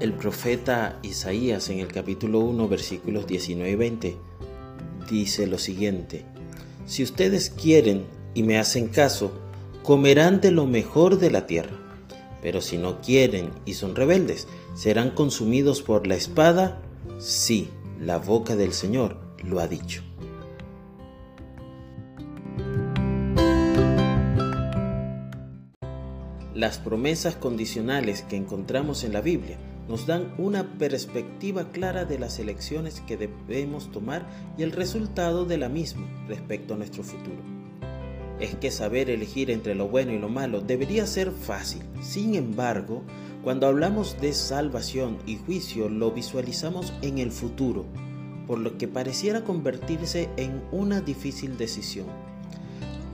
El profeta Isaías en el capítulo 1 versículos 19 y 20 dice lo siguiente, Si ustedes quieren y me hacen caso, comerán de lo mejor de la tierra, pero si no quieren y son rebeldes, serán consumidos por la espada, sí, la boca del Señor lo ha dicho. Las promesas condicionales que encontramos en la Biblia nos dan una perspectiva clara de las elecciones que debemos tomar y el resultado de la misma respecto a nuestro futuro. Es que saber elegir entre lo bueno y lo malo debería ser fácil. Sin embargo, cuando hablamos de salvación y juicio lo visualizamos en el futuro, por lo que pareciera convertirse en una difícil decisión.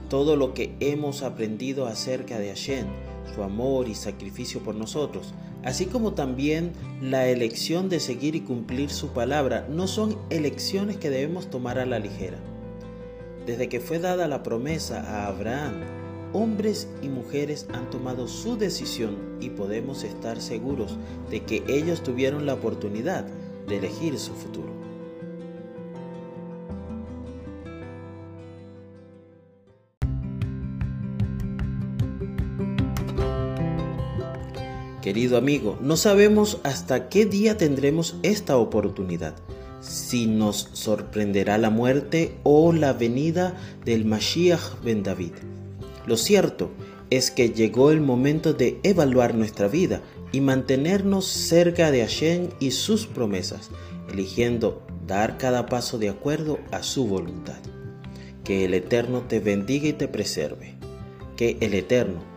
Todo lo que hemos aprendido acerca de Hashem, su amor y sacrificio por nosotros, así como también la elección de seguir y cumplir su palabra, no son elecciones que debemos tomar a la ligera. Desde que fue dada la promesa a Abraham, hombres y mujeres han tomado su decisión y podemos estar seguros de que ellos tuvieron la oportunidad de elegir su futuro. Querido amigo, no sabemos hasta qué día tendremos esta oportunidad, si nos sorprenderá la muerte o la venida del Mashiach ben David. Lo cierto es que llegó el momento de evaluar nuestra vida y mantenernos cerca de Hashem y sus promesas, eligiendo dar cada paso de acuerdo a su voluntad. Que el Eterno te bendiga y te preserve. Que el Eterno